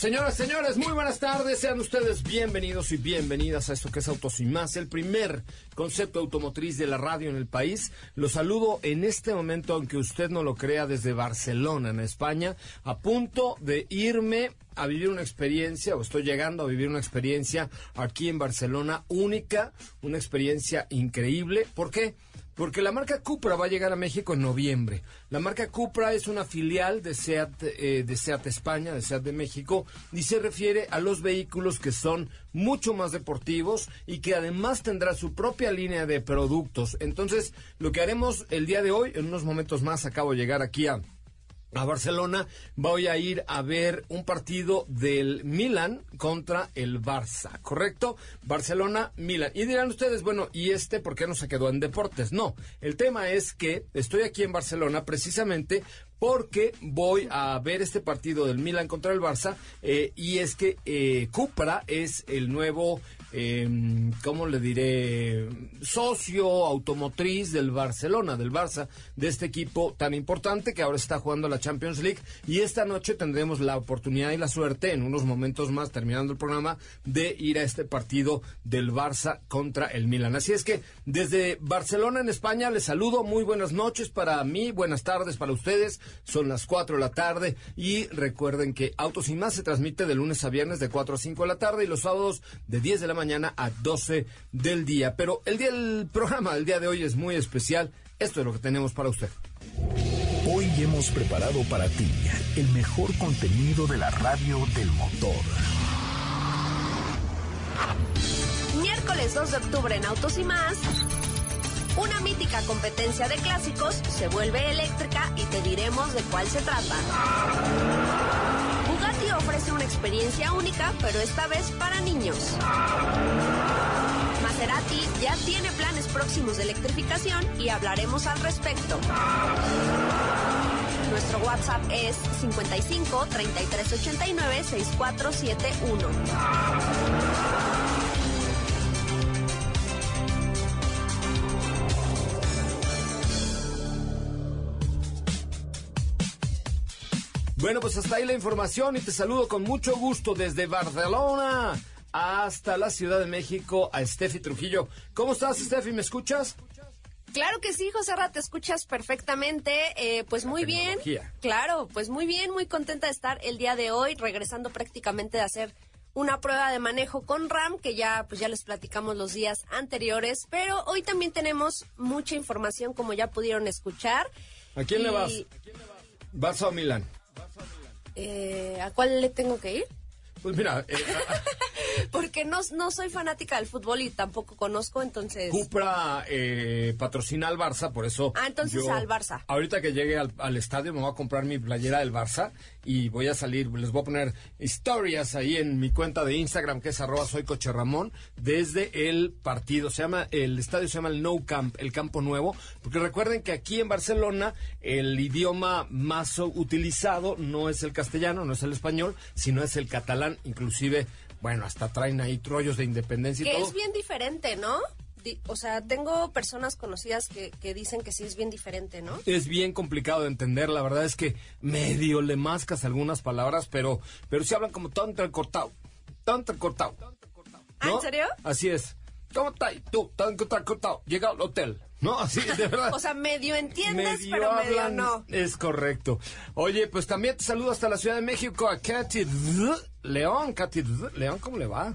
Señoras, señores, muy buenas tardes. Sean ustedes bienvenidos y bienvenidas a esto que es Autos y Más, el primer concepto automotriz de la radio en el país. Los saludo en este momento, aunque usted no lo crea, desde Barcelona, en España, a punto de irme a vivir una experiencia, o estoy llegando a vivir una experiencia aquí en Barcelona única, una experiencia increíble. ¿Por qué? Porque la marca Cupra va a llegar a México en noviembre. La marca Cupra es una filial de SEAT, eh, de SEAT España, de SEAT de México, y se refiere a los vehículos que son mucho más deportivos y que además tendrá su propia línea de productos. Entonces, lo que haremos el día de hoy, en unos momentos más, acabo de llegar aquí a a Barcelona, voy a ir a ver un partido del Milan contra el Barça, ¿correcto? Barcelona, Milan. Y dirán ustedes, bueno, ¿y este por qué no se quedó en deportes? No, el tema es que estoy aquí en Barcelona precisamente porque voy a ver este partido del Milan contra el Barça eh, y es que eh, Cupra es el nuevo eh, ¿cómo le diré? Socio automotriz del Barcelona, del Barça, de este equipo tan importante que ahora está jugando la Champions League. Y esta noche tendremos la oportunidad y la suerte, en unos momentos más, terminando el programa, de ir a este partido del Barça contra el Milan. Así es que desde Barcelona, en España, les saludo. Muy buenas noches para mí, buenas tardes para ustedes. Son las 4 de la tarde. Y recuerden que Autos y Más se transmite de lunes a viernes de 4 a 5 de la tarde y los sábados de 10 de la mañana a 12 del día. Pero el día del programa del día de hoy es muy especial. Esto es lo que tenemos para usted. Hoy hemos preparado para ti el mejor contenido de la radio del motor. Miércoles 2 de octubre en Autos y más. Una mítica competencia de clásicos se vuelve eléctrica y te diremos de cuál se trata. Ofrece una experiencia única, pero esta vez para niños. Maserati ya tiene planes próximos de electrificación y hablaremos al respecto. Nuestro WhatsApp es 55 3389 6471. Bueno, pues hasta ahí la información y te saludo con mucho gusto desde Barcelona hasta la Ciudad de México a Steffi Trujillo. ¿Cómo estás, Steffi? ¿Me escuchas? Claro que sí, José Ra, te escuchas perfectamente. Eh, pues muy bien. Claro, pues muy bien, muy contenta de estar el día de hoy, regresando prácticamente de hacer una prueba de manejo con RAM, que ya, pues ya les platicamos los días anteriores. Pero hoy también tenemos mucha información, como ya pudieron escuchar. ¿A quién le vas? ¿Vas a Milán? Eh, ¿A cuál le tengo que ir? Pues mira, eh, porque no, no soy fanática del fútbol y tampoco conozco, entonces... Cupra eh, patrocina al Barça, por eso... Ah, entonces al Barça. Ahorita que llegue al, estadio me voy a comprar mi playera del Barça y voy a salir, les voy a poner historias ahí en mi cuenta de Instagram, que es arroba soy coche Ramón, desde el partido. Se llama, el estadio se llama el No Camp, el campo nuevo, porque recuerden que aquí en Barcelona el idioma más utilizado no es el castellano, no es el español, sino es el catalán inclusive, bueno, hasta traen ahí trollos de independencia y que todo. es bien diferente, ¿no? O sea, tengo personas conocidas que, que, dicen que sí es bien diferente, ¿no? Es bien complicado de entender, la verdad es que medio le mascas algunas palabras, pero, pero sí hablan como tan entrecortado, tan entrecortado. ¿Ah, en serio? Así es. ¿Cómo estás? Tú, tan entrecortado. Llega al hotel. No, así, de verdad. o sea, medio entiendes, pero medio no. Es correcto. Oye, pues también te saludo hasta la Ciudad de México a Katy León. Katy León, ¿cómo le va?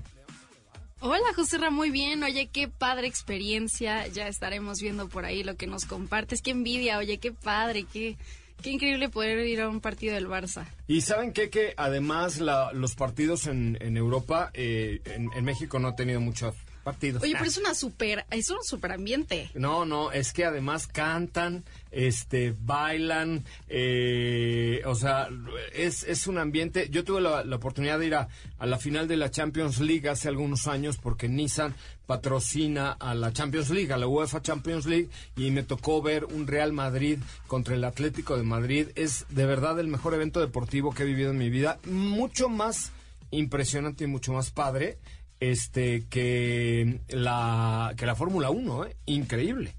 Hola, José Ra, muy bien. Oye, qué padre experiencia. Ya estaremos viendo por ahí lo que nos compartes. Qué envidia, oye, qué padre, qué, qué increíble poder ir a un partido del Barça. Y saben qué? que además los partidos en, Europa, eh, en, en, México no ha tenido muchos partidos. Oye, pero es una super, es un super ambiente. No, no, es que además cantan, este, bailan, eh, o sea, es, es un ambiente. Yo tuve la, oportunidad de ir a, a, la final de la Champions League hace algunos años porque Nissan patrocina a la Champions League, a la UEFA Champions League, y me tocó ver un Real Madrid contra el Atlético de Madrid. Es de verdad el mejor evento deportivo que he vivido en mi vida, mucho más impresionante y mucho más padre este que la que la Fórmula 1, ¿eh? increíble.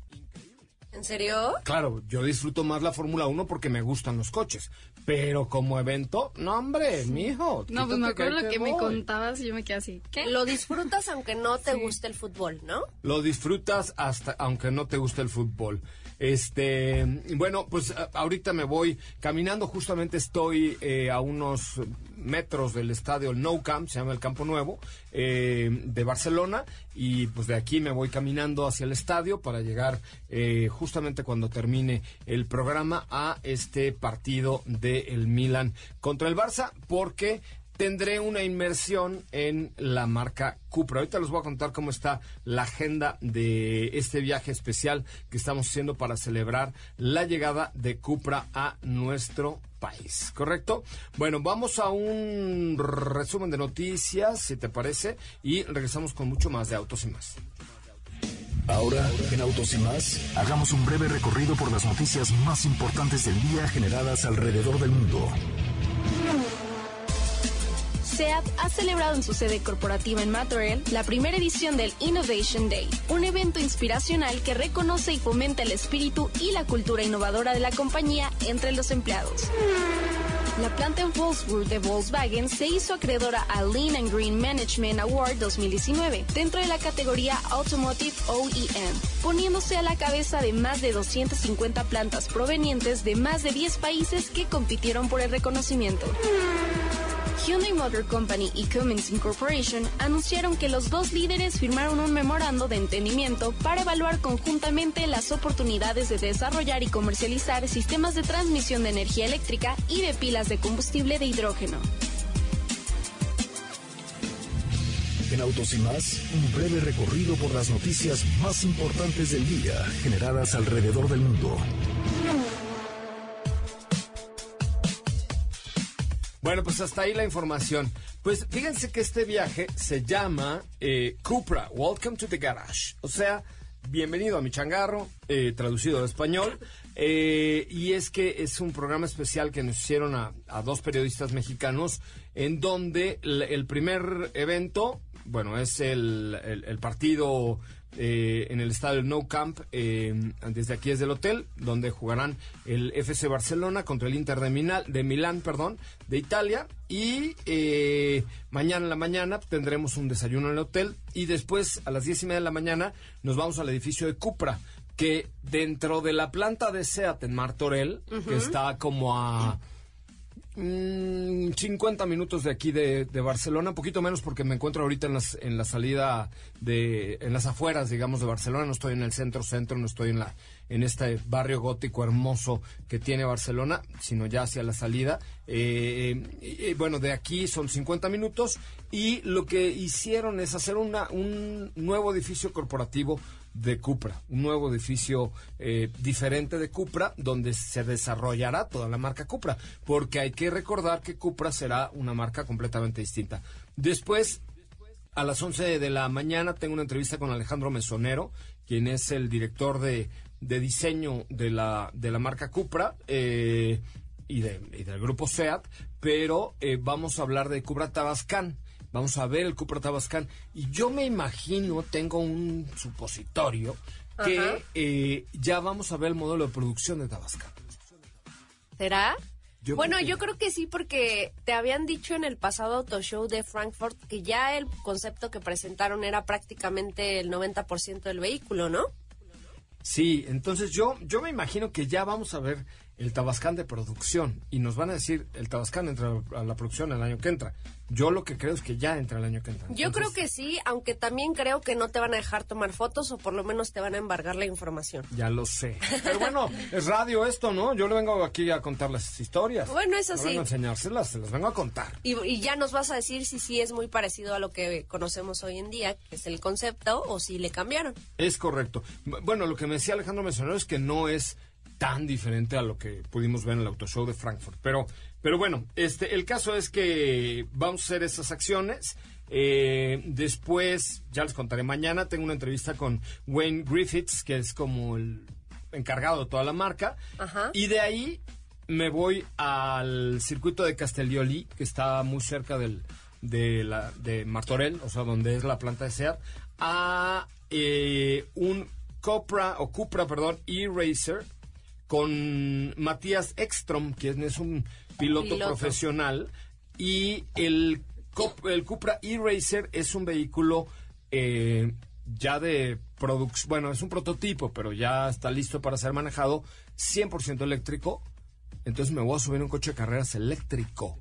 ¿En serio? Claro, yo disfruto más la Fórmula 1 porque me gustan los coches. Pero como evento, no, hombre, mijo. No, pues me acuerdo lo que me contabas y yo me quedé así. ¿Qué? Lo disfrutas aunque no te guste el fútbol, ¿no? Lo disfrutas hasta aunque no te guste el fútbol. Este, bueno, pues ahorita me voy caminando, justamente estoy eh, a unos metros del estadio Nou Camp, se llama el Campo Nuevo, eh, de Barcelona, y pues de aquí me voy caminando hacia el estadio para llegar eh, justamente cuando termine el programa a este partido del el Milan contra el Barça, porque tendré una inmersión en la marca Cupra. Ahorita les voy a contar cómo está la agenda de este viaje especial que estamos haciendo para celebrar la llegada de Cupra a nuestro país, ¿correcto? Bueno, vamos a un resumen de noticias, si te parece, y regresamos con mucho más de Autos y más. Ahora, en Autos y más, hagamos un breve recorrido por las noticias más importantes del día generadas alrededor del mundo. SEAT ha celebrado en su sede corporativa en Montreal la primera edición del Innovation Day, un evento inspiracional que reconoce y fomenta el espíritu y la cultura innovadora de la compañía entre los empleados. La planta en Wolfsburg de Volkswagen se hizo acreedora al Lean Green Management Award 2019 dentro de la categoría Automotive OEM, poniéndose a la cabeza de más de 250 plantas provenientes de más de 10 países que compitieron por el reconocimiento. Hyundai Motor Company y Cummins Incorporation anunciaron que los dos líderes firmaron un memorando de entendimiento para evaluar conjuntamente las oportunidades de desarrollar y comercializar sistemas de transmisión de energía eléctrica y de pilas de combustible de hidrógeno. En Autos y más, un breve recorrido por las noticias más importantes del día generadas alrededor del mundo. Bueno, pues hasta ahí la información. Pues fíjense que este viaje se llama eh, Cupra, Welcome to the Garage. O sea, bienvenido a mi changarro, eh, traducido al español. Eh, y es que es un programa especial que nos hicieron a, dos periodistas mexicanos, en donde el, primer evento, bueno, es el, el partido eh, en el estadio No Camp, eh, desde aquí es del hotel, donde jugarán el FC Barcelona contra el Inter de, de Milán, perdón, de Italia. Y eh, mañana en la mañana tendremos un desayuno en el hotel y después a las diez y media de la mañana nos vamos al edificio de Cupra, que dentro de la planta de SEAT en Martorell, que está como a... 50 mm, minutos de aquí de, Barcelona, un poquito menos porque me encuentro ahorita en, las, en la salida de, en las afueras, digamos, de Barcelona, no estoy en el centro centro, no estoy en la, en este barrio gótico hermoso que tiene Barcelona, sino ya hacia la salida. Eh, bueno, de aquí son 50 minutos y lo que hicieron es hacer una, un nuevo edificio corporativo de Cupra, un nuevo edificio eh, diferente de Cupra, donde se desarrollará toda la marca Cupra, porque hay que recordar que Cupra será una marca completamente distinta. Después, a las 11 de la mañana, tengo una entrevista con Alejandro Mesonero, quien es el director de, diseño de la, de la marca Cupra. Eh, y, del grupo SEAT, pero eh, vamos a hablar de Cupra Tabascan vamos a ver el Cupra Tabascan y yo me imagino, tengo un supositorio, que eh, ya vamos a ver el modelo de producción de Tabascan. ¿Será? bueno, yo creo que sí, porque te habían dicho en el pasado auto show de Frankfurt que ya el concepto que presentaron era prácticamente el 90% del vehículo, ¿no? Sí, entonces yo, yo me imagino que ya vamos a ver el Tabascán de producción y nos van a decir el Tabascán entra a la producción el año que entra. Yo lo que creo es que ya entra el año que entra. Yo creo que sí, aunque también creo que no te van a dejar tomar fotos o por lo menos te van a embargar la información. Ya lo sé. Pero bueno, es radio esto, ¿no? Yo le vengo aquí a contar las historias. Bueno, eso no sí. Vengo a enseñárselas, se las vengo a contar. Y, y, ya nos vas a decir si sí es muy parecido a lo que conocemos hoy en día, que es el concepto, o si le cambiaron. Es correcto. Bueno, lo que me decía Alejandro mencionó es que no es tan diferente a lo que pudimos ver en el Auto Show de Frankfurt. Pero, pero bueno, este, el caso es que vamos a hacer esas acciones. Eh, después, ya les contaré mañana, tengo una entrevista con Wayne Griffiths, que es como el encargado de toda la marca. Y de ahí me voy al circuito de Castellioli, que está muy cerca del, de, la, de Martorell, o sea, donde es la planta de SEAT, a eh, un Cupra, o Cupra, perdón, E-Racer, con Matías Ekstrom, quien es un piloto, profesional, y el, el Cupra E-Racer es un vehículo eh, ya de producción, bueno, es un prototipo, pero ya está listo para ser manejado 100% eléctrico. Entonces me voy a subir un coche de carreras eléctrico.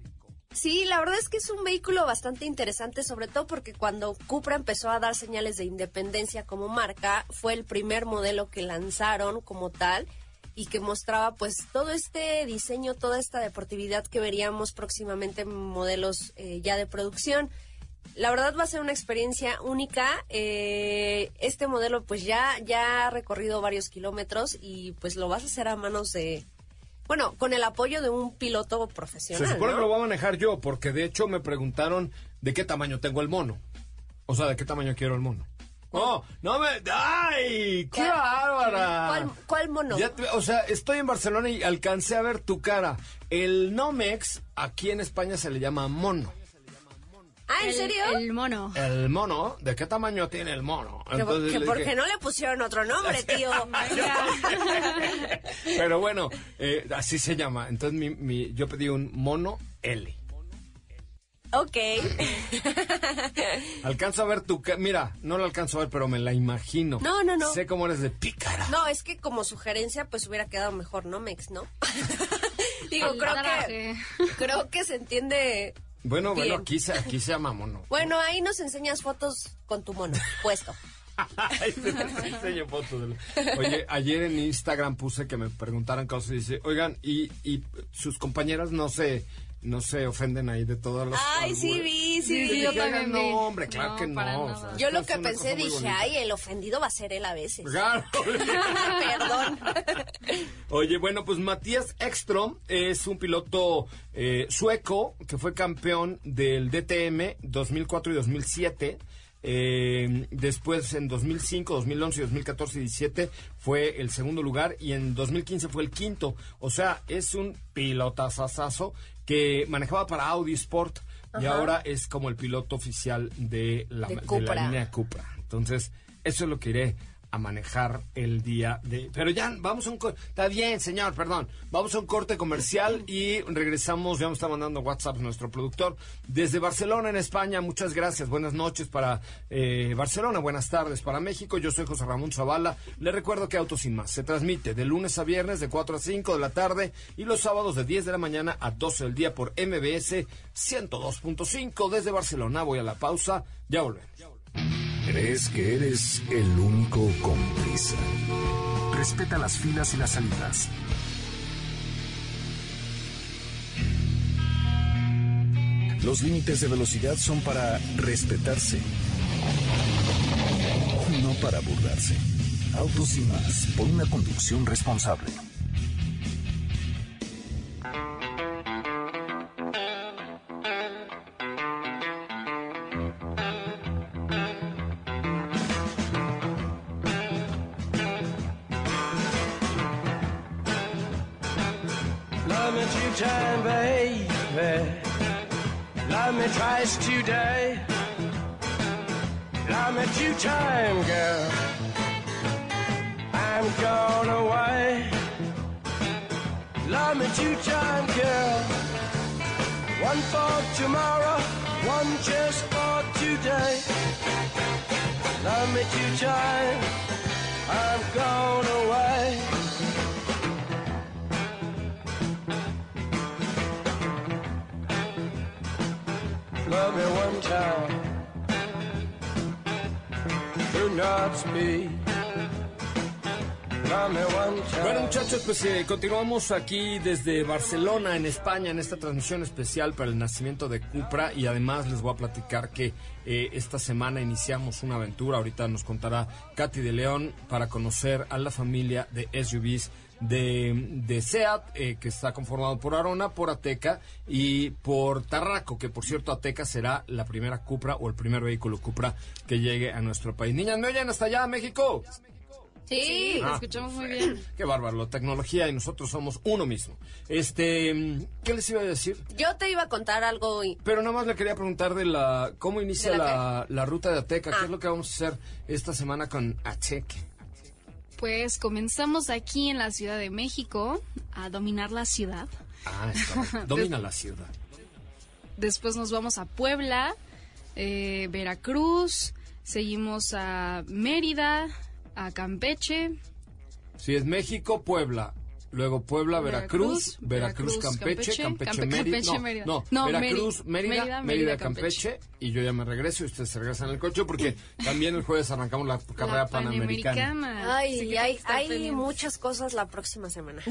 Sí, la verdad es que es un vehículo bastante interesante, sobre todo porque cuando Cupra empezó a dar señales de independencia como marca, fue el primer modelo que lanzaron como tal y que mostraba pues todo este diseño, toda esta deportividad que veríamos próximamente en modelos eh, ya de producción. La verdad va a ser una experiencia única. Eh, este modelo pues ya, ya ha recorrido varios kilómetros y pues lo vas a hacer a manos de, bueno, con el apoyo de un piloto profesional. Se supone que lo voy a manejar yo, porque de hecho me preguntaron de qué tamaño tengo el mono. O sea, de qué tamaño quiero el mono. Oh, no me. ¡Ay! ¡Qué bárbara! ¿Cuál, mono? o sea, estoy en Barcelona y alcancé a ver tu cara. El Nomex, aquí en España se le llama mono. Ah, ¿en serio? El mono. El mono, ¿de qué tamaño tiene el mono? que, porque no le pusieron otro nombre, tío. Pero bueno, eh, así se llama. Entonces mi, yo pedí un mono L. Ok. alcanzo a ver tu... Mira, no lo alcanzo a ver, pero me la imagino. No, no, no. Sé cómo eres de pícara. No, es que como sugerencia, pues hubiera quedado mejor, ¿no, Mex? ¿No? Digo, creo que, creo que se entiende bueno, bueno, aquí se, aquí se llama mono. Bueno, ahí nos enseñas fotos con tu mono puesto. enseño fotos. Oye, ayer en Instagram puse que me preguntaran cosas y dice, oigan, y, y sus compañeras no se no se ofenden ahí de todos los. Ay, sí vi, sí vi. Yo también vi. No, hombre, claro que no. yo lo que pensé, dije, ay, el ofendido va a ser él a veces. Claro. Perdón. Oye, bueno, pues Matías Ekstrom es un piloto eh, sueco que fue campeón del DTM 2004 y 2007. Eh, después en 2005, 2011, 2014 y 2017 fue el segundo lugar y en 2015 fue el quinto. O sea, es un pilotazazazo que manejaba para Audi Sport y ahora es como el piloto oficial de la, de, de la línea Cupra. Entonces, eso es lo que iré manejar el día de... Pero ya, vamos a un... Está bien, señor, perdón. Vamos a un corte comercial y regresamos. Ya nos está mandando WhatsApp nuestro productor desde Barcelona, en España. Muchas gracias. Buenas noches para eh, Barcelona. Buenas tardes para México. Yo soy José Ramón Zavala. Le recuerdo que Autos Sin Más se transmite de lunes a viernes de 4 a 5 de la tarde y los sábados de 10 de la mañana a 12 del día por MBS 102.5 desde Barcelona. Voy a la pausa. Ya volvemos. ¿Crees que eres el único cómplice? Respeta las filas y las salidas. Los límites de velocidad son para respetarse, no para burlarse. Autos y más, por una conducción responsable. Gone away. Love me one time. Do not speak. Bueno, muchachos, pues eh, continuamos aquí desde Barcelona, en España, en esta transmisión especial para el nacimiento de Cupra. Y además les voy a platicar que eh, esta semana iniciamos una aventura. Ahorita nos contará Katy de León para conocer a la familia de SUVs de, de SEAT, eh, que está conformado por Arona, por Ateca y por Tarraco, que por cierto Ateca será la primera Cupra o el primer vehículo Cupra que llegue a nuestro país. Niñas, ¿me oyen hasta allá, México? Sí, Ah, escuchamos muy bien. Qué bárbaro, la tecnología y nosotros somos uno mismo. Este, ¿qué les iba a decir? Yo te iba a contar algo y Pero nada más le quería preguntar de la cómo inicia ¿De la la, la ruta de Ateca, Ah. qué es lo que vamos a hacer esta semana con Ateca. Pues comenzamos aquí en la Ciudad de México a dominar la ciudad. Ah, está bien. domina la ciudad. Después nos vamos a Puebla, eh, Veracruz, seguimos a Mérida, a Campeche, Si es México, Puebla. Luego Puebla, Veracruz, Veracruz, Veracruz, Campeche, Campeche, Campeche, Campe- Mérida. Campeche, no, Mérida. no, No, Veracruz, Mérida, Mérida, Mérida, Mérida, Mérida, Campeche. Y yo ya me regreso y ustedes se regresan en el coche porque también el jueves arrancamos la carrera la panamericana. Ay, hay, hay muchas cosas la próxima semana.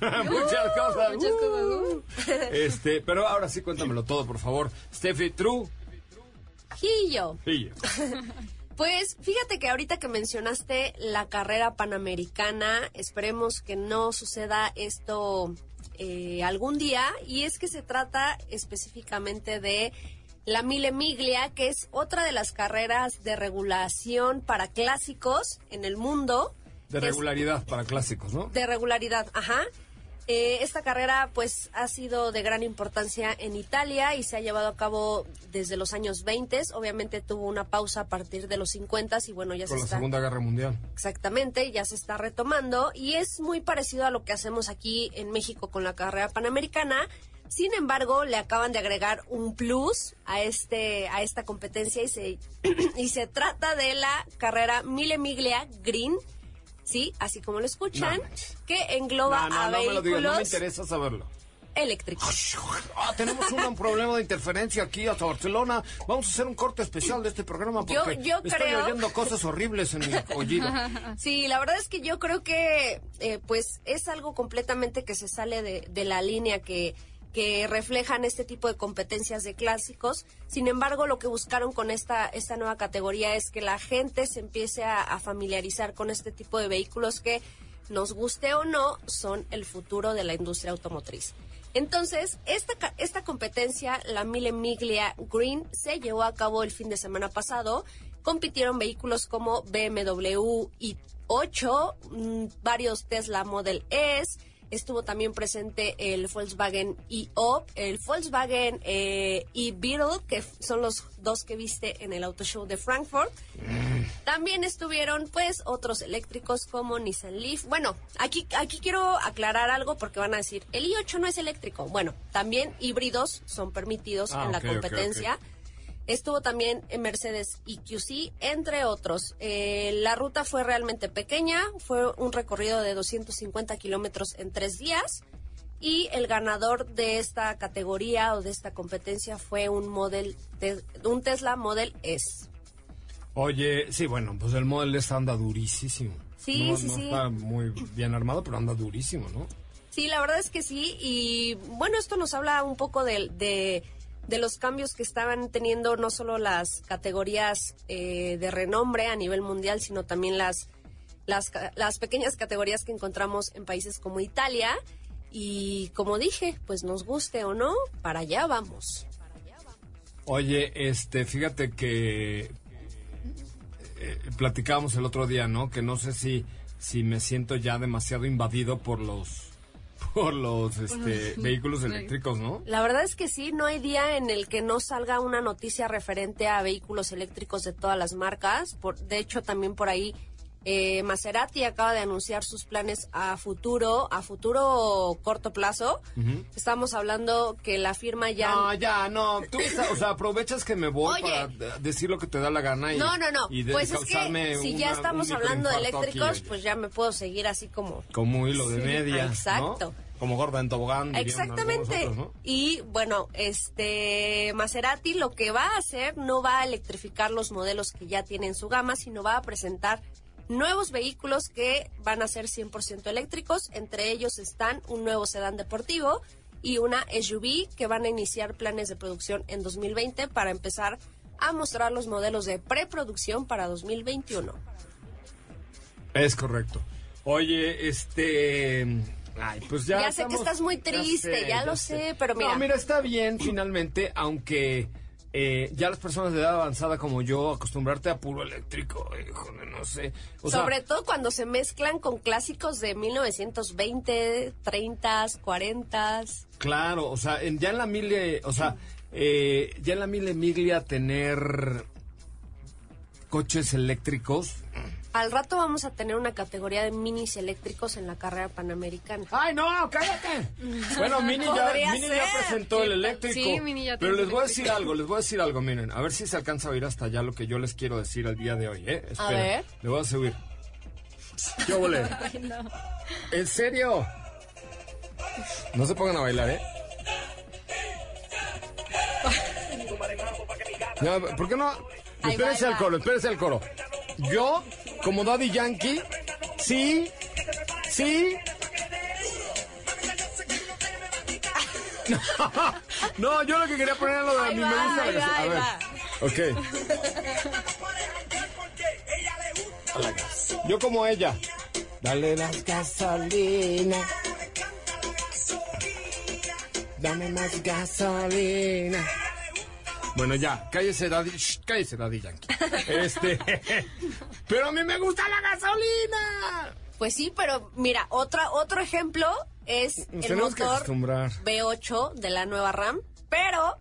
muchas cosas. Muchas cosas, uh. Este, pero ahora sí cuéntamelo todo, por favor. Steffi, True. Y yo. Pues fíjate que ahorita que mencionaste la carrera panamericana, esperemos que no suceda esto eh, algún día. Y es que se trata específicamente de la Mille Miglia, que es otra de las carreras de regulación para clásicos en el mundo. De es- regularidad para clásicos, ¿no? de regularidad, ajá. Eh, esta carrera pues ha sido de gran importancia en Italia y se ha llevado a cabo desde los años 20. Obviamente tuvo una pausa a partir de los 50 y bueno, ya Con se la está Segunda Guerra Mundial. exactamente, ya se está retomando y es muy parecido a lo que hacemos aquí en México con la carrera panamericana. Sin embargo, le acaban de agregar un plus a este a esta competencia y se y se trata de la carrera Mille Miglia Green, sí, así como lo escuchan, No que engloba No, no, a no me lo digas, vehículos no me interesa saberlo. eléctricos. Ah, tenemos un problema de interferencia aquí hasta Barcelona. Vamos a hacer un corte especial de este programa porque Yo- yo estoy creo- oyendo cosas horribles en mi oído. Sí, la verdad es que yo creo que eh, pues es algo completamente que se sale de, de la línea que, que reflejan este tipo de competencias de clásicos. Sin embargo, lo que buscaron con esta, esta nueva categoría es que la gente se empiece a, familiarizar con este tipo de vehículos que, nos guste o no, son el futuro de la industria automotriz. Entonces, esta, esta competencia, la Mille Miglia Green, se llevó a cabo el fin de semana pasado. Compitieron vehículos como BMW i8, mm, varios Tesla Model S, estuvo también presente el Volkswagen i-O, el Volkswagen eh, e-Beetle, que son los dos que viste en el Auto Show de Frankfurt. También estuvieron, pues, otros eléctricos como Nissan Leaf. Bueno, aquí, aquí quiero aclarar algo porque van a decir, el i8 no es eléctrico. Bueno, también híbridos son permitidos Ah, en la competencia. Estuvo también en Mercedes EQC, entre otros. Eh, la ruta fue realmente pequeña, fue un recorrido de 250 kilómetros en tres días. Y el ganador de esta categoría o de esta competencia fue un, model un Tesla Model S. Oye, sí, bueno, pues el Model S anda durísimo. Sí, no, sí, no sí. está muy bien armado, pero anda durísimo, ¿no? Sí, la verdad es que sí. Y bueno, esto nos habla un poco de, de, de los cambios que estaban teniendo no solo las categorías eh, de renombre a nivel mundial, sino también las, las, las pequeñas categorías que encontramos en países como Italia. Y como dije, pues nos guste o no, para allá vamos. Oye, este, fíjate que eh, platicábamos el otro día, ¿no? Que no sé si, si me siento ya demasiado invadido por los por los este, vehículos eléctricos, ¿no? La verdad es que sí, no hay día en el que no salga una noticia referente a vehículos eléctricos de todas las marcas. Por, de hecho, también por ahí eh, Maserati acaba de anunciar sus planes a futuro, a futuro corto plazo. Estamos hablando que la firma ya... No, ya, no. Tú, o sea, aprovechas que me voy para decir lo que te da la gana y... No, no, no. pues es que si ya estamos hablando de eléctricos, pues ya me puedo seguir así como... Como hilo de media, Exacto. Como gorda en tobogán. Exactamente. Y bueno, este Maserati lo que va a hacer no va a electrificar los modelos que ya tienen su gama, sino va a presentar nuevos vehículos que van a ser 100% eléctricos. Entre ellos están un nuevo sedán deportivo y una SUV que van a iniciar planes de producción en 2020 para empezar a mostrar los modelos de preproducción para 2021. Es correcto. Oye, este... Ay, pues ya. Ya sé que estás muy triste, ya, lo sé, pero mira. No, mira, está bien finalmente, aunque eh, ya las personas de edad avanzada como yo, acostumbrarte a puro eléctrico, no sé. Sobre todo cuando se mezclan con clásicos de 1920, 30, 40. Claro, o sea, ya en la mille, o sea, eh, ya en la mille miglia tener coches eléctricos al rato vamos a tener una categoría de minis eléctricos en la carrera panamericana. ¡Ay, no! ¡Cállate! bueno, Mini, ya, Mini ya, presentó el eléctrico. Sí, Mini ya Pero les voy a decir algo, les voy a decir algo, miren. A ver si se alcanza a oír hasta allá lo que yo les quiero decir el día de hoy, ¿eh? A ver. Le voy a subir. ¿Qué volé? ¿En serio? No se pongan a bailar, ¿eh? ¿Por qué no? Espérense al coro, espérense al coro. Yo, como Daddy Yankee, sí, sí. No, yo lo que quería poner es lo de a mí me gusta A ver, ok. Yo como ella. Dale las gasolinas. Dame más gasolina. Bueno, ya, cállese Daddy, cállese Daddy Yankee. Este, pero a mí me gusta la gasolina. Pues sí, pero mira, otra, otro ejemplo es el motor V8 de la nueva RAM, pero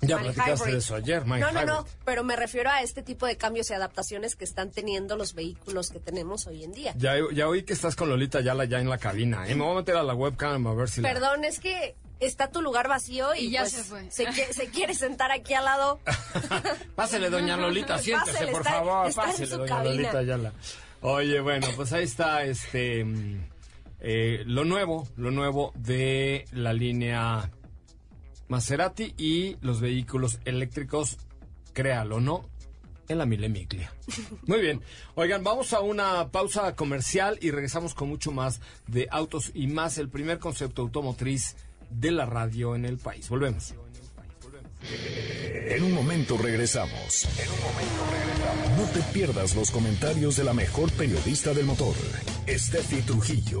ya platicaste de eso ayer, Mike No, no, no, pero me refiero a este tipo de cambios y adaptaciones que están teniendo los vehículos que tenemos hoy en día. Ya, ya oí que estás con Lolita Yala ya en la cabina. ¿eh? Me voy a meter a la webcam a ver si Perdón, es que está tu lugar vacío y, ya pues, se fue. Se, quiere sentar aquí al lado. Pásele, doña Lolita, siéntese, por favor. Pásele, doña Lolita Yala. Oye, bueno, pues ahí está este mm, eh, lo nuevo, lo nuevo de la línea Maserati y los vehículos eléctricos, créalo o no, en la Mille Miglia. Muy bien. Oigan, vamos a una pausa comercial y regresamos con mucho más de autos y más, el primer concepto automotriz de la radio en el país. Volvemos. En un momento regresamos. No te pierdas los comentarios de la mejor periodista del motor, Steffi Trujillo.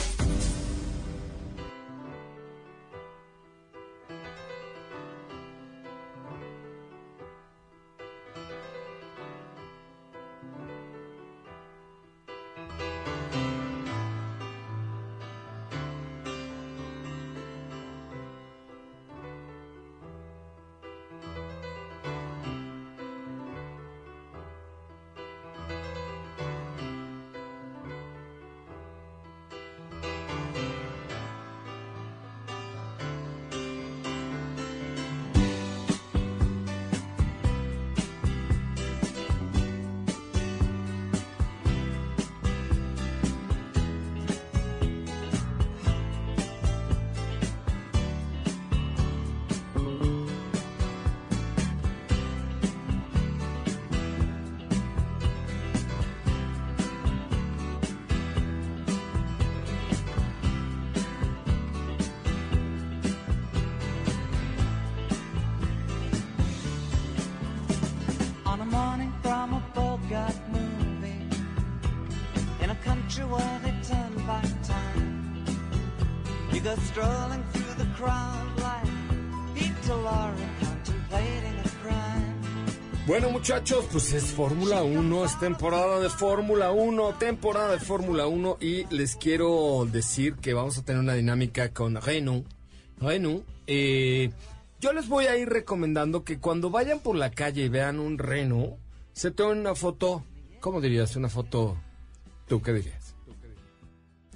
Bueno, muchachos, pues es Fórmula 1, es temporada de Fórmula 1, temporada de Fórmula 1 y les quiero decir que vamos a tener una dinámica con Renault. Renault, eh, yo les voy a ir recomendando que cuando vayan por la calle y vean un Renault, se tomen una foto, ¿cómo dirías? Una foto, ¿tú qué dirías?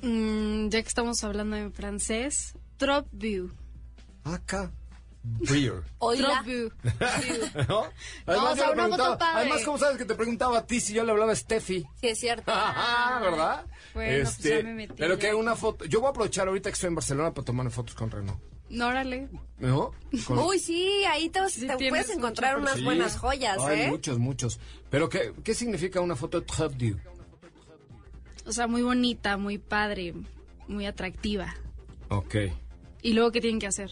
Mm, ya que estamos hablando en francés, trop view. Acá. Beer. Oiga. ¿No? Además, o sea, yo le una foto preguntaba- padre. además, ¿cómo sabes que te preguntaba a ti si yo le hablaba a Steffi? Sí, es cierto. ¿Verdad? Bueno, pues ya me metí pero que una foto. Yo voy a aprovechar ahorita que estoy en Barcelona para tomar fotos con Renault. No, órale. ¿No? Con- Uy, sí, ahí te, Sí, te tienes puedes encontrar unas Sí. buenas joyas, Hay ¿eh? muchos, muchos. Pero ¿qué, qué significa una foto de View? O sea, muy bonita, muy padre, muy atractiva. Ok. ¿Y luego qué tienen que hacer?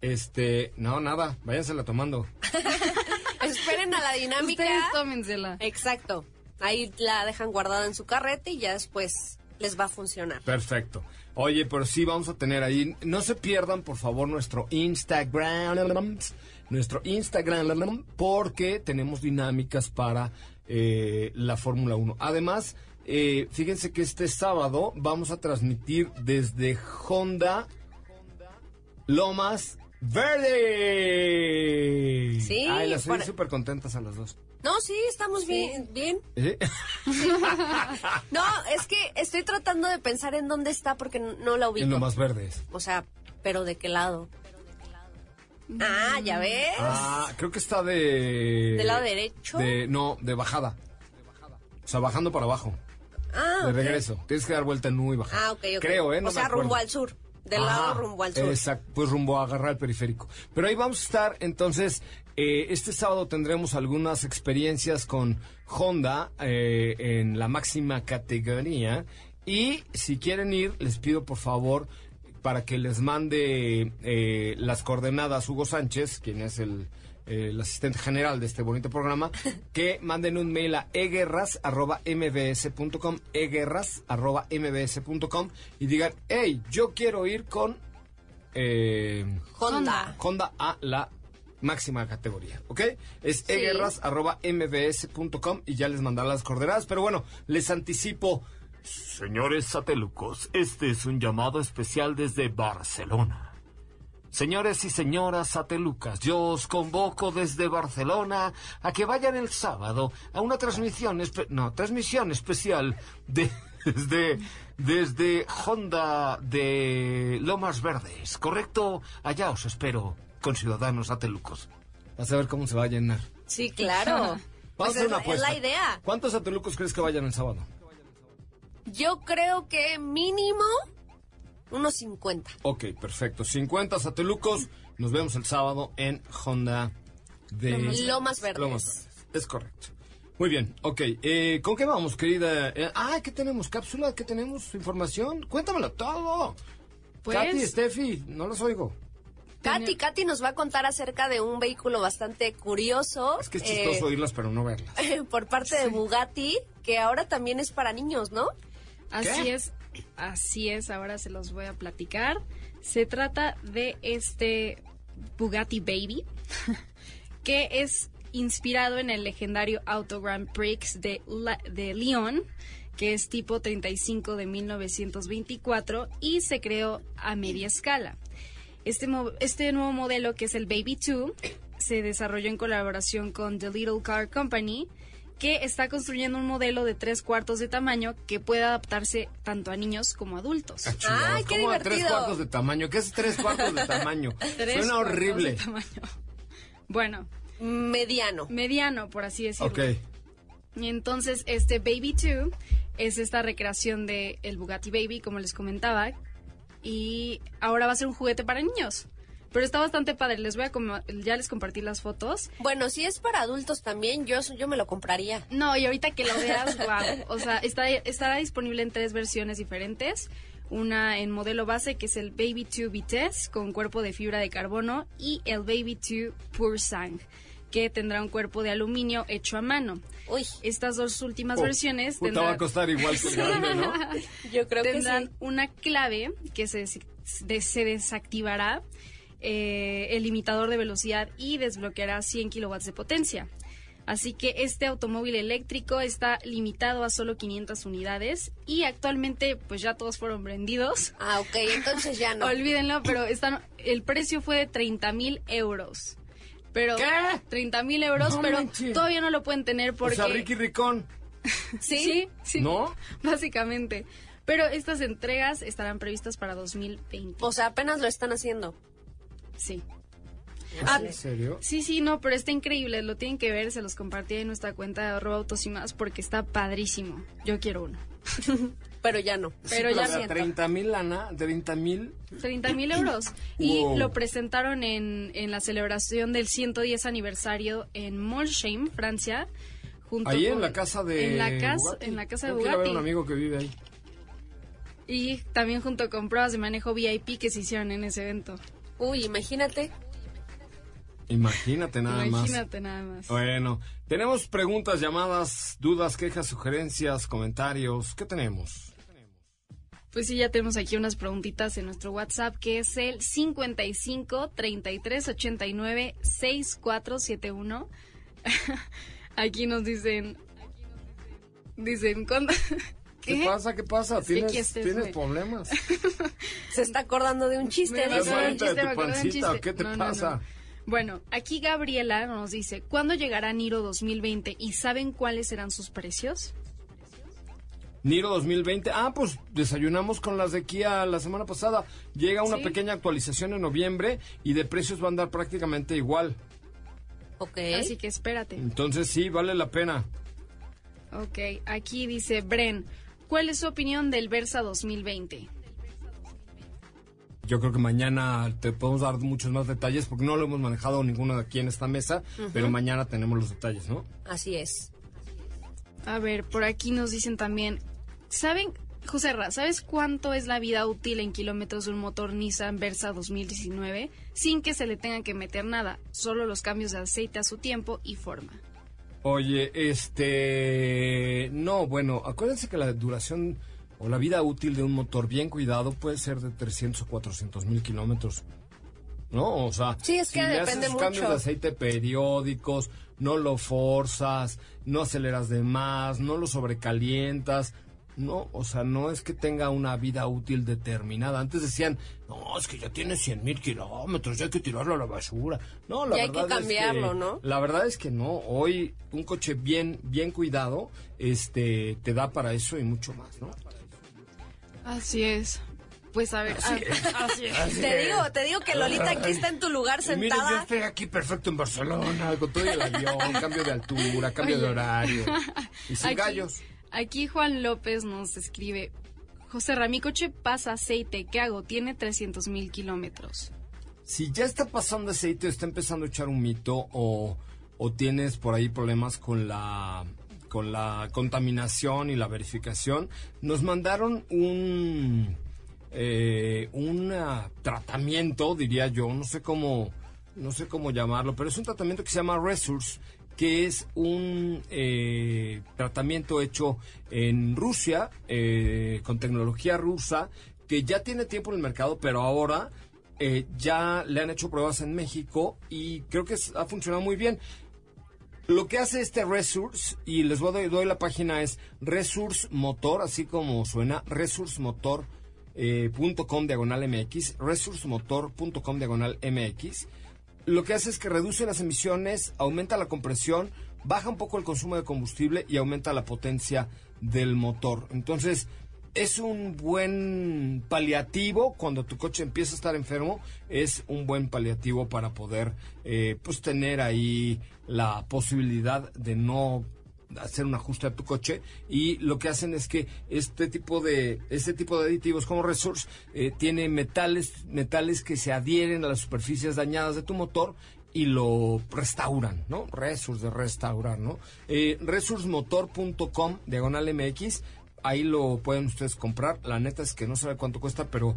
Este, no, nada, váyansela tomando. Esperen a la dinámica. Ustedes tómensela. Exacto. Ahí la dejan guardada en su carrete y ya después les va a funcionar. Perfecto. Oye, pero sí vamos a tener ahí. No se pierdan, por favor, nuestro Instagram. Nuestro Instagram, porque tenemos dinámicas para eh, la Fórmula 1. Además, eh, fíjense que este sábado vamos a transmitir desde Honda Lomas Verde. Sí, Ay, las para- estoy súper contentas a las dos. No, sí, estamos bien, bien. ¿Eh? No, es que estoy tratando de pensar en dónde está porque no la ubico. En Lomas Verdes. O sea, pero ¿de qué lado? Ah, ya ves. Ah, creo que está de... ¿Del lado derecho? De, no, de bajada. O sea, bajando para abajo. ah, de regreso. Tienes que dar vuelta en U y bajar. Ah, ok, ok. Creo, ¿eh? No o sea, rumbo al sur. Del Ajá, lado rumbo al sur. Exacto, pues rumbo a agarrar el periférico. Pero ahí vamos a estar, entonces, eh, este sábado tendremos algunas experiencias con Honda eh, en la máxima categoría. Y si quieren ir, les pido por favor para que les mande eh, las coordenadas Hugo Sánchez, quien es el, el asistente general de este bonito programa, que manden un mail a eguerras.mbs.com, eguerras.mbs.com y digan, hey, yo quiero ir con eh, Honda. Honda a la máxima categoría, ¿ok? Es Sí. eguerras.mbs.com y ya les mandarán las coordenadas, pero bueno, les anticipo. Señores satelucos, este es un llamado especial desde Barcelona. Señores y señoras satelucas, yo os convoco desde Barcelona a que vayan el sábado a una transmisión, espe- no, transmisión especial de- desde, desde Honda de Lomas Verdes, ¿correcto? Allá os espero con ciudadanos satelucos. Vas a ver cómo se va a llenar. Sí, claro. Vamos Pues a hacer es, una es apuesta. la idea. ¿Cuántos satelucos crees que vayan el sábado? Yo creo que mínimo unos 50. Ok, perfecto. 50 satelucos. Nos vemos el sábado en Honda de Lomas Verdes. Lomas Verdes. Es correcto. Muy bien, ok. Eh, ¿Con qué vamos, querida? Eh, ah, ¿qué tenemos? ¿Cápsula? ¿Qué tenemos? ¿Información? Cuéntamelo todo. Pues- Katy, Steffi, no los oigo. Katy, Katy nos va a contar acerca de un vehículo bastante curioso. Es que es chistoso eh, oírlas, pero no verlas. por parte de Bugatti, que ahora también es para niños, ¿no? Así ¿Qué? es, así es, ahora se los voy a platicar. Se trata de este Bugatti Baby, que es inspirado en el legendario Auto Grand Prix de, de Lyon, que es tipo 35 de 1924 y se creó a media escala. Este, este nuevo modelo, que es el Baby 2, se desarrolló en colaboración con The Little Car Company, que está construyendo un modelo de tres cuartos de tamaño que puede adaptarse tanto a niños como a adultos. Ah, ¡Ay, qué ¿cómo a tres divertido! cuartos de tamaño? ¿Qué es tres cuartos de tamaño? Tres Suena horrible. de tamaño. Bueno, Mediano. mediano, por así decirlo. Ok. Y entonces este Baby 2 es esta recreación de el Bugatti Baby, como les comentaba, y ahora va a ser un juguete para niños. Pero está bastante padre, les voy a com- ya les compartí las fotos. Bueno, si es para adultos también, yo, yo me lo compraría. No, y ahorita que lo veas, wow. O sea, está, estará disponible en tres versiones diferentes. Una en modelo base, que es el Baby 2 Vitesse, con cuerpo de fibra de carbono, y el Baby 2 Pure Sang, que tendrá un cuerpo de aluminio hecho a mano. Uy. Estas dos últimas Oh, versiones tendrán, va a costar igual que el grande, ¿no? Yo creo que tendrán sí. una clave que se, se desactivará eh, el limitador de velocidad y desbloqueará 100 kilowatts de potencia. Así que este automóvil eléctrico está limitado a solo 500 unidades y actualmente pues ya todos fueron vendidos. Ah, ok, entonces ya no. Olvídenlo, pero están, el precio fue de 30 mil euros. Pero, ¿Qué? 30 mil euros, No pero todavía no lo pueden tener O porque... sea, Ricky Ricón, Sí, sí, sí, ¿no? básicamente. Pero estas entregas estarán previstas para 2020. O sea, apenas lo están haciendo. Sí. Ah, ¿En serio? Sí, sí, no, pero está increíble. Lo tienen que ver, se los compartí en nuestra cuenta de arroba autos y más porque está padrísimo. Yo quiero uno. Pero ya no. Pero Sí, ya o sea, siento. 30 mil lana, 30 mil. 30 mil euros. Y Wow. lo presentaron en, en la celebración del 110 aniversario en Molsheim, Francia. Junto Ahí en la casa de En la casa, Bugatti. en la casa de ver Bugatti. un amigo que vive ahí. Y también junto con pruebas de manejo VIP que se hicieron en ese evento. Uy, imagínate. Imagínate nada más. Imagínate nada más. Bueno, tenemos preguntas, llamadas, dudas, quejas, sugerencias, comentarios. ¿Qué tenemos? Pues sí, ya tenemos aquí unas preguntitas en nuestro WhatsApp que es el 55 33 89 6471. aquí nos dicen. Dicen, ¿cuándo? ¿Qué, pasa? ¿Qué pasa? ¿Tienes, este ¿tienes problemas? Se está acordando de un chiste. Me ¿Te dice. acordé de un cuenta de chiste, tu me acordé de un pancita o chiste. qué te No, no, no. pasa? Bueno, aquí Gabriela nos dice, ¿cuándo llegará Niro 2020 y saben cuáles serán sus precios? Niro 2020. Ah, pues desayunamos con las de Kia la semana pasada. Llega una Sí. pequeña actualización en noviembre y de precios va a andar prácticamente igual. Ok. Así que espérate. Entonces sí, vale la pena. Ok, aquí dice Bren, ¿cuál es su opinión del Versa 2020? Yo creo que mañana te podemos dar muchos más detalles porque no lo hemos manejado ninguno de aquí en esta mesa, pero mañana tenemos los detalles, ¿no? Así es. A ver, por aquí nos dicen también, ¿saben, José Ra, ¿sabes cuánto es la vida útil en kilómetros de un motor Nissan Versa 2019 sin que se le tenga que meter nada, solo los cambios de aceite a su tiempo y forma? Oye, este... No, bueno, acuérdense que la duración o la vida útil de un motor bien cuidado puede ser de 300 o 400 mil kilómetros. ¿No? O sea, Sí, es que si le haces cambios de aceite periódicos, no lo forzas, no aceleras de más, no lo sobrecalientas. No, o sea, no es que tenga una vida útil determinada. Antes decían, no, es que ya tiene 100 mil kilómetros, ya hay que tirarlo a la basura. No, la Ya hay que verdad cambiarlo, es que, ¿no? La verdad es que no. Hoy un coche bien, bien cuidado, este, te da para eso y mucho más, ¿no? Así es. Pues a ver, a- así es. Te digo, te digo que Lolita aquí está en tu lugar Miren, yo sentada. estoy aquí perfecto en Barcelona, con todo el avión, cambio de altura, cambio de horario. Y sin Aquí- gallos. Aquí Juan López nos escribe, José Ra, mi coche pasa aceite, ¿qué hago? Tiene 300 mil kilómetros. Si ya está pasando aceite, está empezando a echar un mito o, o tienes por ahí problemas con la con la contaminación y la verificación, nos mandaron un eh, un ah, tratamiento, diría yo, no sé cómo no sé cómo llamarlo, pero es un tratamiento que se llama Resource, que es un eh, tratamiento hecho en Rusia eh, con tecnología rusa que ya tiene tiempo en el mercado, pero ahora eh, ya le han hecho pruebas en México y creo que ha funcionado muy bien. Lo que hace este Resource, y les voy a doy, la página, es Resource Motor, así como suena, resourcemotor.com diagonal MX, resourcemotor.com diagonal MX. Lo que hace es que reduce las emisiones, aumenta la compresión, baja un poco el consumo de combustible y aumenta la potencia del motor. Entonces, es un buen paliativo cuando tu coche empieza a estar enfermo, es un buen paliativo para poder eh, pues tener ahí la posibilidad de no hacer un ajuste a tu coche y lo que hacen es que este tipo de este tipo de aditivos como Resource eh, tiene metales metales que se adhieren a las superficies dañadas de tu motor y lo restauran, ¿no? Resource de restaurar, ¿no? Eh, resourcemotor.com diagonal MX ahí lo pueden ustedes comprar. La neta es que no sabe cuánto cuesta, pero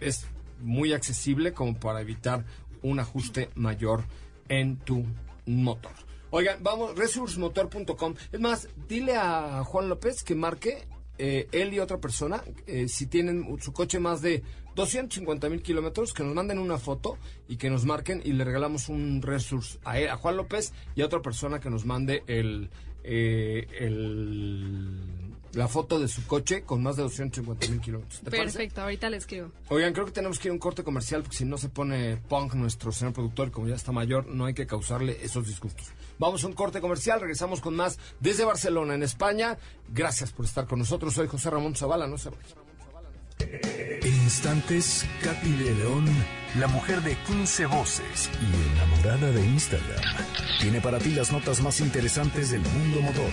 es muy accesible como para evitar un ajuste mayor en tu motor. Oigan, vamos, resourcemotor.com. Es más, dile a Juan López que marque eh, él y otra persona, eh, si tienen su coche más de 250 mil kilómetros, que nos manden una foto y que nos marquen y le regalamos un Resource a, él, a Juan López y a otra persona que nos mande el, eh, el la foto de su coche con más de 250 mil kilómetros. Perfecto, ahorita le escribo. Oigan, creo que tenemos que ir a un corte comercial porque si no se pone punk nuestro señor productor, como ya está mayor, no hay que causarle esos disgustos. Vamos a un corte comercial, regresamos con más desde Barcelona, en España. Gracias por estar con nosotros. Soy José Ramón Zavala, no se En instantes, Katy de León, la mujer de 15 voces y enamorada de Instagram, tiene para ti las notas más interesantes del mundo motor.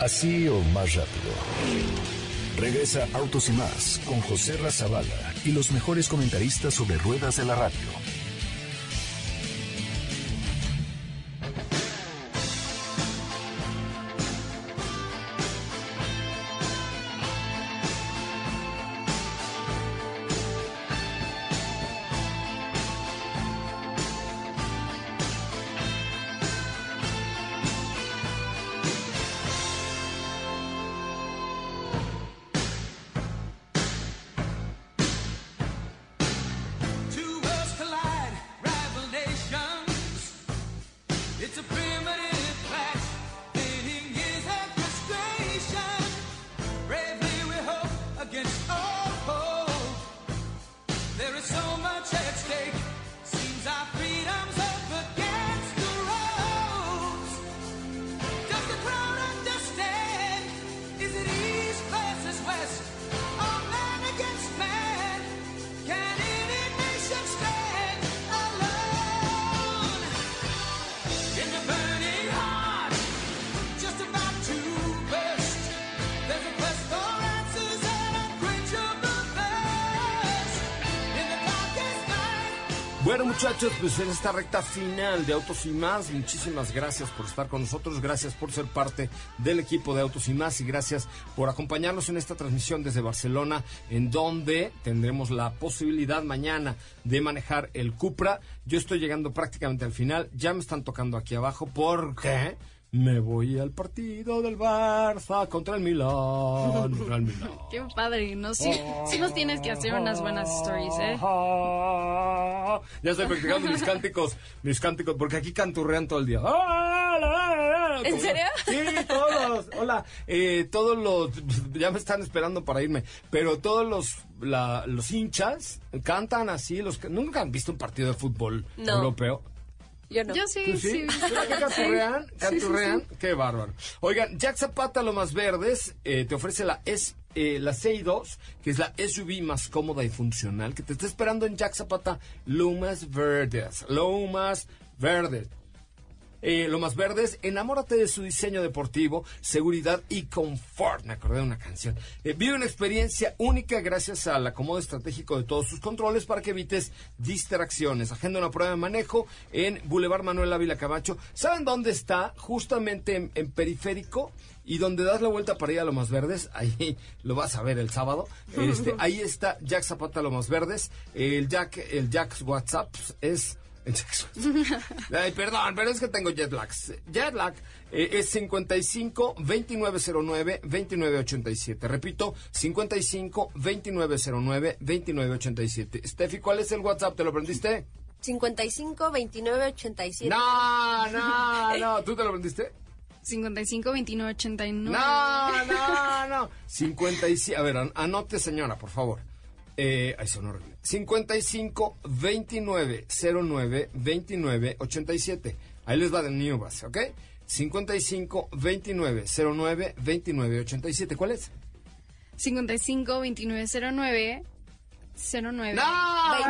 Así o más rápido. Regresa Autos y más con José Razabala y los mejores comentaristas sobre ruedas de la radio Bueno, muchachos, pues en esta recta final de Autos y Más, muchísimas gracias por estar con nosotros, gracias por ser parte del equipo de Autos y Más y gracias por acompañarnos en esta transmisión desde Barcelona, en donde tendremos la posibilidad mañana de manejar el Cupra. Yo estoy llegando prácticamente al final, ya me están tocando aquí abajo porque me voy al partido del Barça contra el Milán. Qué padre, ¿no? Sí, sí nos tienes que hacer unas buenas stories, ¿eh? Ya estoy practicando mis cánticos, mis cánticos, porque aquí canturrean todo el día. ¿En serio? Sí, todos. Hola, eh, todos los, ya me están esperando para irme, pero todos los, los hinchas cantan así, los nunca han visto un partido de fútbol europeo. Yo no. Yo sí, sí. Canturrean, canturrean. Qué bárbaro. Oigan, Jack Zapata Lo Más Verdes eh, te ofrece la S eh, la CI2, que es la SUV más cómoda y funcional, que te está esperando en Jack Zapata Lomas Verdes. Lomas Verdes. Eh, lo más verdes, enamórate de su diseño deportivo, seguridad y confort. Me acordé de una canción. Eh, vive una experiencia única gracias al acomodo estratégico de todos sus controles para que evites distracciones. Agenda una prueba de manejo en Boulevard Manuel Ávila Camacho. ¿Saben dónde está? Justamente en, periférico y donde das la vuelta para ir a lo más verdes, ahí lo vas a ver el sábado. Este, ahí está Jack Zapata lo más verdes. El Jack, el Jack WhatsApp es Ay, perdón, pero es que tengo jet lag. Jet lag eh, es 55 2909 2987. Repito, 55 2909 2987. Steffi, ¿cuál es el WhatsApp? ¿Te lo aprendiste? 55 29 No, no, no. ¿Tú te lo aprendiste? 55 29 89. No, no, no. 55. A ver, anote, señora, por favor. Eh, ay, son horrible. 55 29 09 29 87. Ahí les va de New Base, ¿ok? 55 29 09 29 87. ¿Cuál es? 55 29 09 09 no,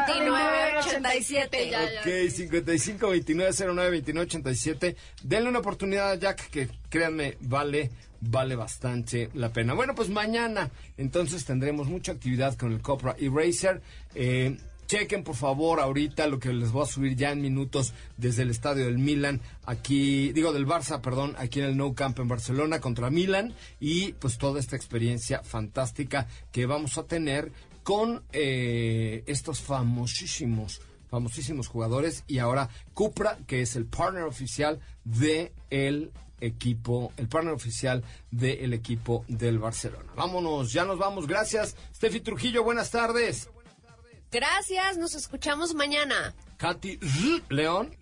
29 87. Ya, ya. Ok, 55 29 09 29 87. Denle una oportunidad a Jack que créanme, vale vale bastante la pena. Bueno, pues mañana entonces tendremos mucha actividad con el Copra Eraser. Eh, chequen por favor ahorita lo que les voy a subir ya en minutos desde el estadio del Milan, aquí, digo del Barça, perdón, aquí en el No Camp en Barcelona contra Milan y pues toda esta experiencia fantástica que vamos a tener con eh, estos famosísimos famosísimos jugadores, y ahora Cupra, que es el partner oficial de el equipo, el partner oficial del equipo del Barcelona. Vámonos, ya nos vamos. Gracias, Steffi Trujillo, buenas tardes. Gracias, nos escuchamos mañana. Katy León.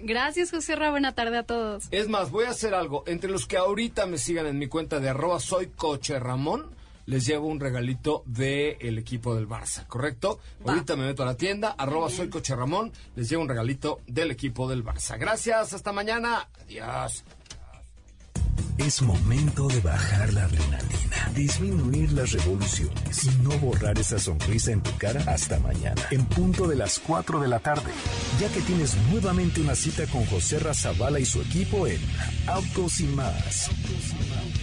Gracias, José Ra. Buena tarde a todos. Es más, voy a hacer algo. Entre los que ahorita me sigan en mi cuenta de arroba soy coche Ramón, les llevo un regalito del equipo del Barça, ¿correcto? Ahorita me meto a la tienda, arroba soy coche Ramón, les llevo un regalito del equipo del Barça. Gracias, hasta mañana. Adiós. Es momento de bajar la adrenalina, disminuir las revoluciones y no borrar esa sonrisa en tu cara hasta mañana, en punto de las 4 de la tarde, ya que tienes nuevamente una cita con José Razabala y su equipo en Autos y más. Autos y más.